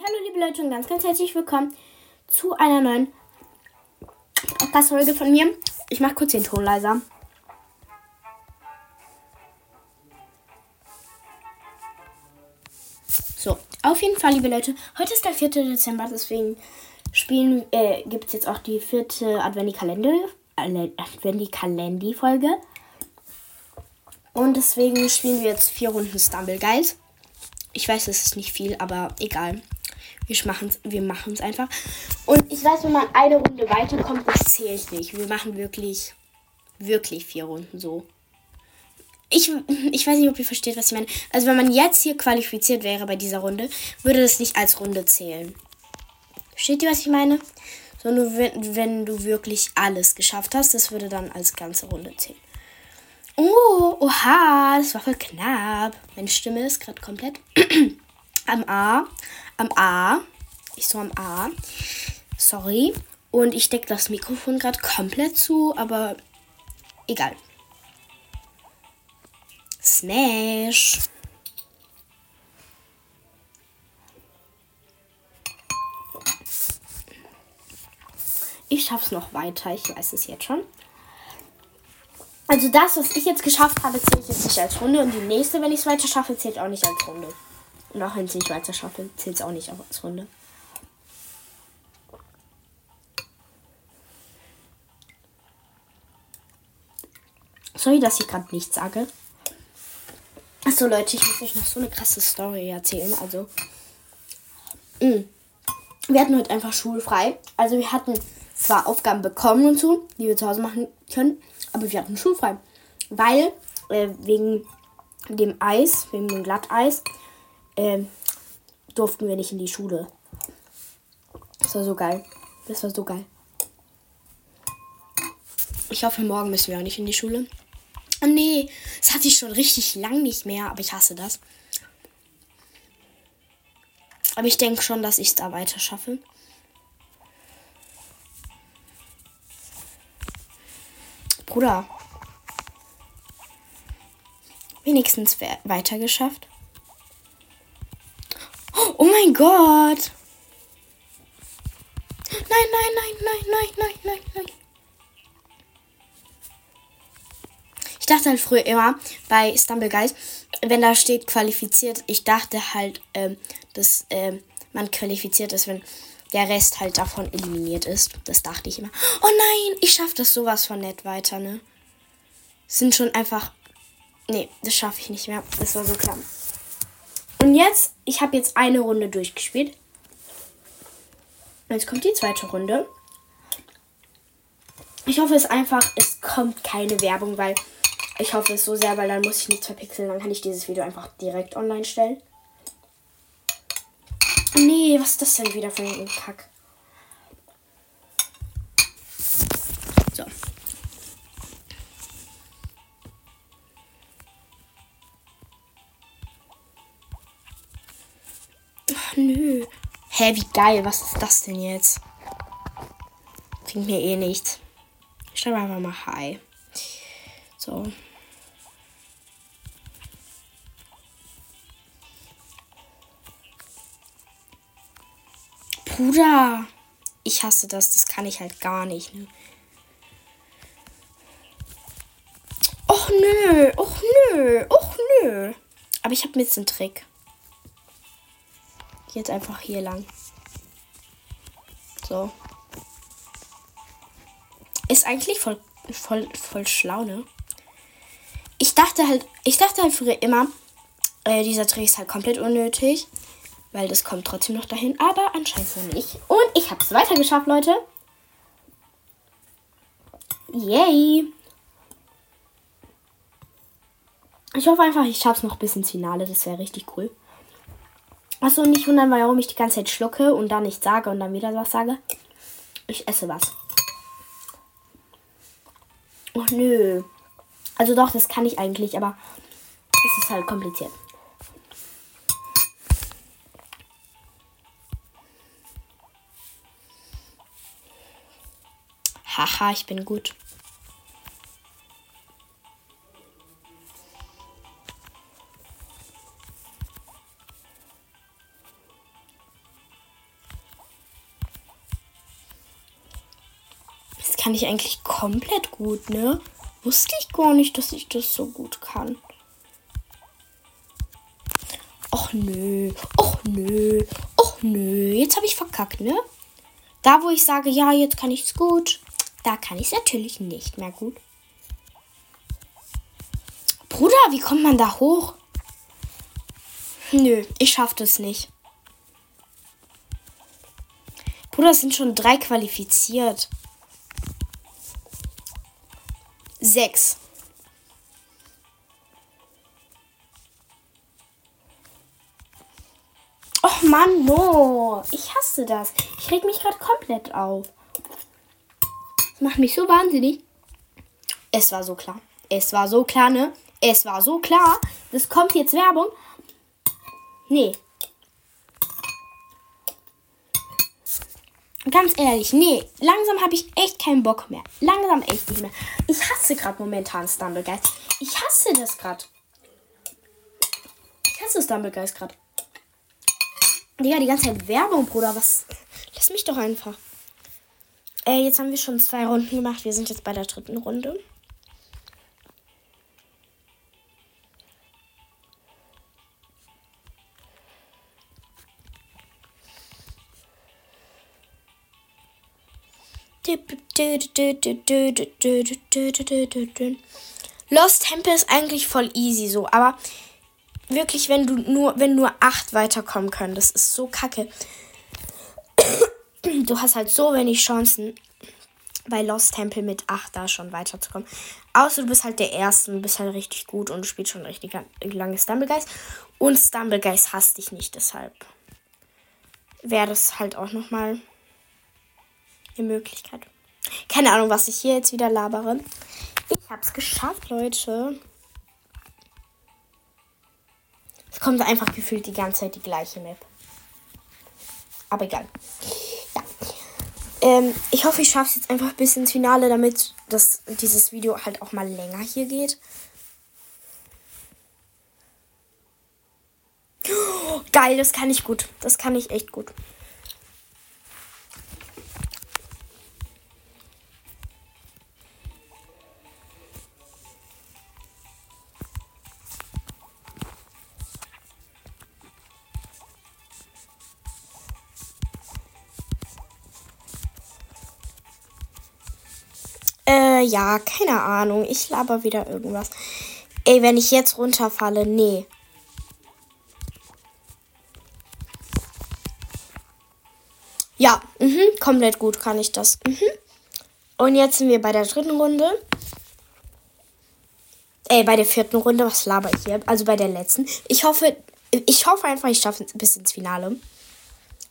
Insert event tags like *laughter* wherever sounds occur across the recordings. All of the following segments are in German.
Hallo liebe Leute und ganz ganz herzlich willkommen zu einer neuen Podcast-Folge von mir. Ich mache kurz den Ton leiser. So, auf jeden Fall, liebe Leute, heute ist der 4. Dezember, deswegen spielen, äh, gibt es jetzt auch die vierte Adventi-Kalendi-Folge. Und deswegen spielen wir jetzt vier Runden Stumble Guys. Ich weiß, es ist nicht viel, aber egal. Wir machen es wir machen's einfach. Und ich weiß, wenn man eine Runde weiterkommt, das zähle ich nicht. Wir machen wirklich, wirklich vier Runden so. Ich, ich weiß nicht, ob ihr versteht, was ich meine. Also wenn man jetzt hier qualifiziert wäre bei dieser Runde, würde das nicht als Runde zählen. Versteht ihr, was ich meine? Sondern wenn, wenn du wirklich alles geschafft hast, das würde dann als ganze Runde zählen. Oh, oha, das war voll knapp. Meine Stimme ist gerade komplett *clears throat* am A. Am A. Ich so am A. Sorry. Und ich decke das Mikrofon gerade komplett zu, aber egal. Smash. Ich schaff's noch weiter, ich weiß es jetzt schon. Also das, was ich jetzt geschafft habe, zählt jetzt nicht als Runde. Und die nächste, wenn ich es weiter schaffe, zählt auch nicht als Runde. Auch wenn es nicht weiter schaffe, zählt es auch nicht als Runde. Sorry, dass ich gerade nichts sage. Achso, Leute, ich muss euch noch so eine krasse Story erzählen. Also, mh. Mm. wir hatten heute einfach schulfrei. Also, wir hatten zwar Aufgaben bekommen und so, die wir zu Hause machen können. Aber wir hatten schulfrei. Weil äh, wegen dem Eis, wegen dem Glatteis, äh, durften wir nicht in die Schule. Das war so geil. Das war so geil. Ich hoffe, morgen müssen wir auch nicht in die Schule. Oh nee, das hatte ich schon richtig lang nicht mehr, aber ich hasse das. Aber ich denke schon, dass ich es da weiter schaffe. Bruder. Wenigstens weiter geschafft. Oh mein Gott. Nein, nein, nein, nein, nein, nein, nein, nein. Ich dachte halt früher immer bei Stumble Guys, wenn da steht qualifiziert, ich dachte halt, ähm, dass ähm, man qualifiziert ist, wenn der Rest halt davon eliminiert ist. Das dachte ich immer. Oh nein, ich schaffe das sowas von nett weiter, ne? Sind schon einfach. Nee, das schaffe ich nicht mehr. Das war so klar. Und jetzt, ich habe jetzt eine Runde durchgespielt. Jetzt kommt die zweite Runde. Ich hoffe es einfach, es kommt keine Werbung, weil ich hoffe es so sehr, weil dann muss ich nichts verpixeln. Dann kann ich dieses Video einfach direkt online stellen. Nee, was ist das denn wieder für ein Kack? Nö. Hä, wie geil. Was ist das denn jetzt? Klingt mir eh nichts. Ich schreibe einfach mal Hi. So. Bruder. Ich hasse das. Das kann ich halt gar nicht. Ne? Och nö. Och nö. Och nö. Aber ich habe jetzt einen Trick. Jetzt einfach hier lang. So. Ist eigentlich voll, voll, voll schlau, ne? Ich dachte halt, ich dachte halt früher immer, äh, dieser Trick ist halt komplett unnötig. Weil das kommt trotzdem noch dahin. Aber anscheinend so nicht. Und ich habe es weiter geschafft, Leute. Yay. Ich hoffe einfach, ich schaffe es noch bis ins Finale. Das wäre richtig cool. Achso, nicht wundern, warum ich die ganze Zeit schlucke und dann nichts sage und dann wieder was sage. Ich esse was. Oh nö. Also doch, das kann ich eigentlich, aber es ist halt kompliziert. Haha, ich bin gut. Kann ich eigentlich komplett gut, ne? Wusste ich gar nicht, dass ich das so gut kann. Och nö, och nö, och nö. Jetzt habe ich verkackt, ne? Da, wo ich sage, ja, jetzt kann ich es gut, da kann ich es natürlich nicht mehr gut. Bruder, wie kommt man da hoch? Nö, ich schaff das nicht. Bruder, es sind schon drei qualifiziert. Sechs. Och Mann, no. Ich hasse das. Ich reg mich gerade komplett auf. Das macht mich so wahnsinnig. Es war so klar. Es war so klar, ne? Es war so klar. Das kommt jetzt Werbung. Nee. Ganz ehrlich, nee, langsam habe ich echt keinen Bock mehr. Langsam echt nicht mehr. Ich hasse gerade momentan Stumblegeist. Ich hasse das gerade. Ich hasse Stumblegeist gerade. Digga, die ganze Zeit Werbung, Bruder. Was? Lass mich doch einfach. Äh, jetzt haben wir schon zwei Runden gemacht. Wir sind jetzt bei der dritten Runde. Lost Temple ist eigentlich voll easy so, aber wirklich, wenn du nur, wenn nur acht weiterkommen können, das ist so kacke. Du hast halt so wenig Chancen, bei Lost Temple mit acht da schon weiterzukommen. Außer du bist halt der Erste und bist halt richtig gut und spielst schon richtig lange Stumblegeist. Und Stumblegeist hasst dich nicht, deshalb wäre das halt auch nochmal eine Möglichkeit. Keine Ahnung, was ich hier jetzt wieder labere. Ich hab's geschafft, Leute. Es kommt einfach gefühlt die ganze Zeit die gleiche Map. Aber egal. Ja. Ähm, ich hoffe, ich schaffe es jetzt einfach bis ins Finale, damit das, dieses Video halt auch mal länger hier geht. Geil, das kann ich gut. Das kann ich echt gut. Ja, keine Ahnung. Ich laber wieder irgendwas. Ey, wenn ich jetzt runterfalle, nee. Ja, mhm, komplett gut kann ich das. Mhm. Und jetzt sind wir bei der dritten Runde. Ey, bei der vierten Runde, was laber ich hier? Also bei der letzten. Ich hoffe, ich hoffe einfach, ich schaffe es bis ins Finale.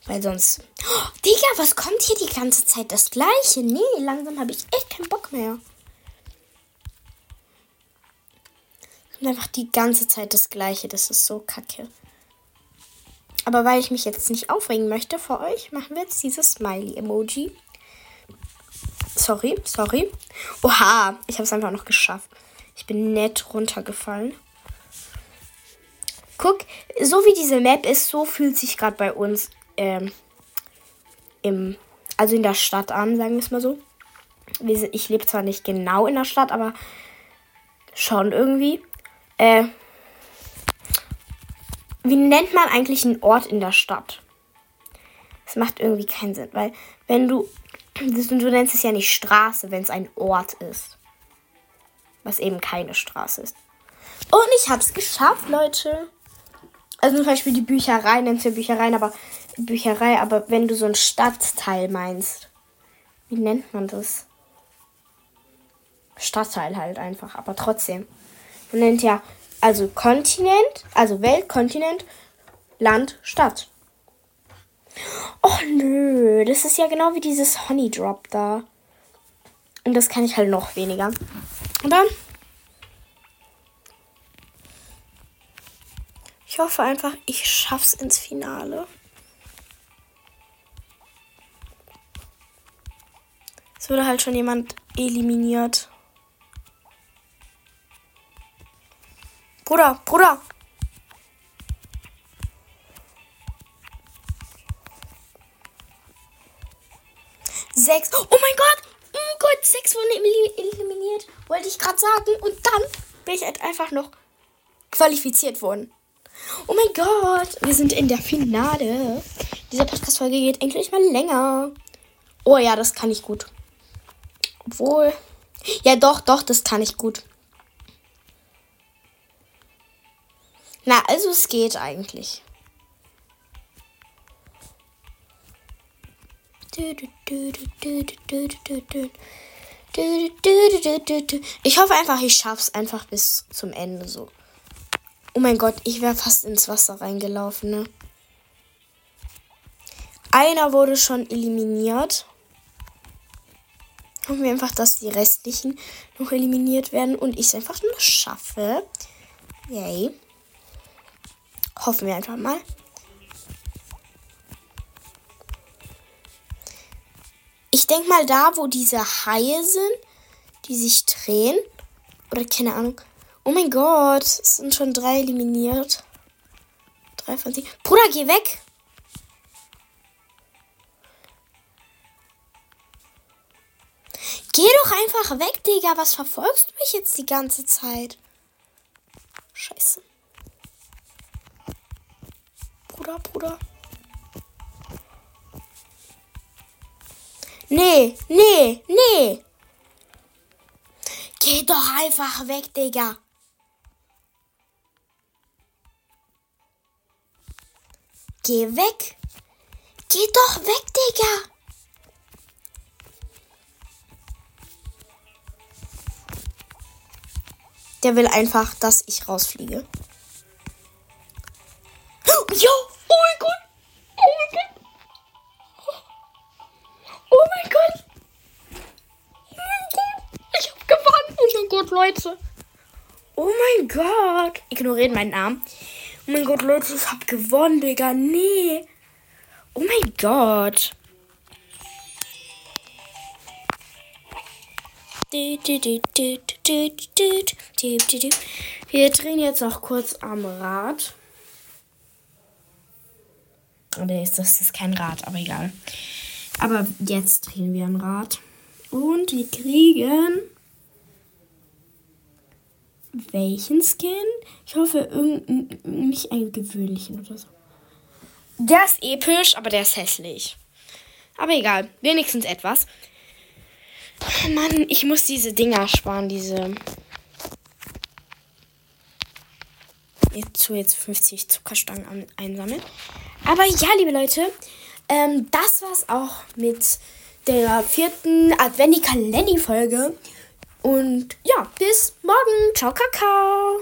Weil sonst. Oh, Digga, was kommt hier die ganze Zeit? Das gleiche? Nee, langsam habe ich echt keinen Bock mehr. Und einfach die ganze Zeit das gleiche. Das ist so kacke. Aber weil ich mich jetzt nicht aufregen möchte vor euch, machen wir jetzt dieses Smiley-Emoji. Sorry, sorry. Oha, ich habe es einfach noch geschafft. Ich bin nett runtergefallen. Guck, so wie diese Map ist, so fühlt sich gerade bei uns ähm, im, also in der Stadt an, sagen wir es mal so. Ich lebe zwar nicht genau in der Stadt, aber schon irgendwie. Äh, wie nennt man eigentlich einen Ort in der Stadt? Das macht irgendwie keinen Sinn, weil wenn du, du nennst es ja nicht Straße, wenn es ein Ort ist. Was eben keine Straße ist. Und ich habe es geschafft, Leute. Also zum Beispiel die Bücherei, nennst du Büchereien, aber Bücherei, aber wenn du so ein Stadtteil meinst, wie nennt man das? Stadtteil halt einfach, aber trotzdem. Man nennt ja also Kontinent, also Welt, Kontinent, Land, Stadt. Oh nö, das ist ja genau wie dieses Honey Drop da. Und das kann ich halt noch weniger. Aber ich hoffe einfach, ich schaff's ins Finale. Es wurde halt schon jemand eliminiert. Bruder, Bruder. Sechs. Oh mein Gott. Gott, sechs wurden eliminiert, wollte ich gerade sagen. Und dann bin ich halt einfach noch qualifiziert worden. Oh mein Gott, wir sind in der Finale. Diese Podcast-Folge geht endlich mal länger. Oh ja, das kann ich gut. Obwohl. Ja, doch, doch, das kann ich gut. Na, also es geht eigentlich. Ich hoffe einfach, ich schaff's einfach bis zum Ende so. Oh mein Gott, ich wäre fast ins Wasser reingelaufen, ne? Einer wurde schon eliminiert. Hoffen wir einfach, dass die restlichen noch eliminiert werden und ich es einfach nur schaffe. Yay. Hoffen wir einfach mal. Ich denke mal da, wo diese Haie sind, die sich drehen. Oder keine Ahnung. Oh mein Gott, es sind schon drei eliminiert. Drei von sieben. Bruder, geh weg! Geh doch einfach weg, Digga. Was verfolgst du mich jetzt die ganze Zeit? Scheiße. Bruder, Bruder. Nee, nee, nee. Geh doch einfach weg, Digga. Geh weg. Geh doch weg, Digga. Der will einfach, dass ich rausfliege. Jo! Oh mein Gott! Oh mein Gott! Oh mein Gott! Oh mein Gott! Ich hab gewonnen! Oh mein Gott, Leute! Oh mein Gott! Ignorieren meinen Namen. Oh mein Gott, Leute, ich hab gewonnen, Digga. Nee. Oh mein Gott. Wir drehen jetzt noch kurz am Rad. Oder ist das ist kein Rad, aber egal. Aber jetzt drehen wir ein Rad. Und wir kriegen welchen Skin? Ich hoffe, irgendein, nicht einen gewöhnlichen oder so. Der ist episch, aber der ist hässlich. Aber egal, wenigstens etwas. Mann, ich muss diese Dinger sparen, diese. Jetzt zu jetzt 50 Zuckerstangen einsammeln. Aber ja, liebe Leute, ähm, das war's auch mit der vierten Adventi-Kalendi-Folge. Und ja, bis morgen. Ciao, Kakao.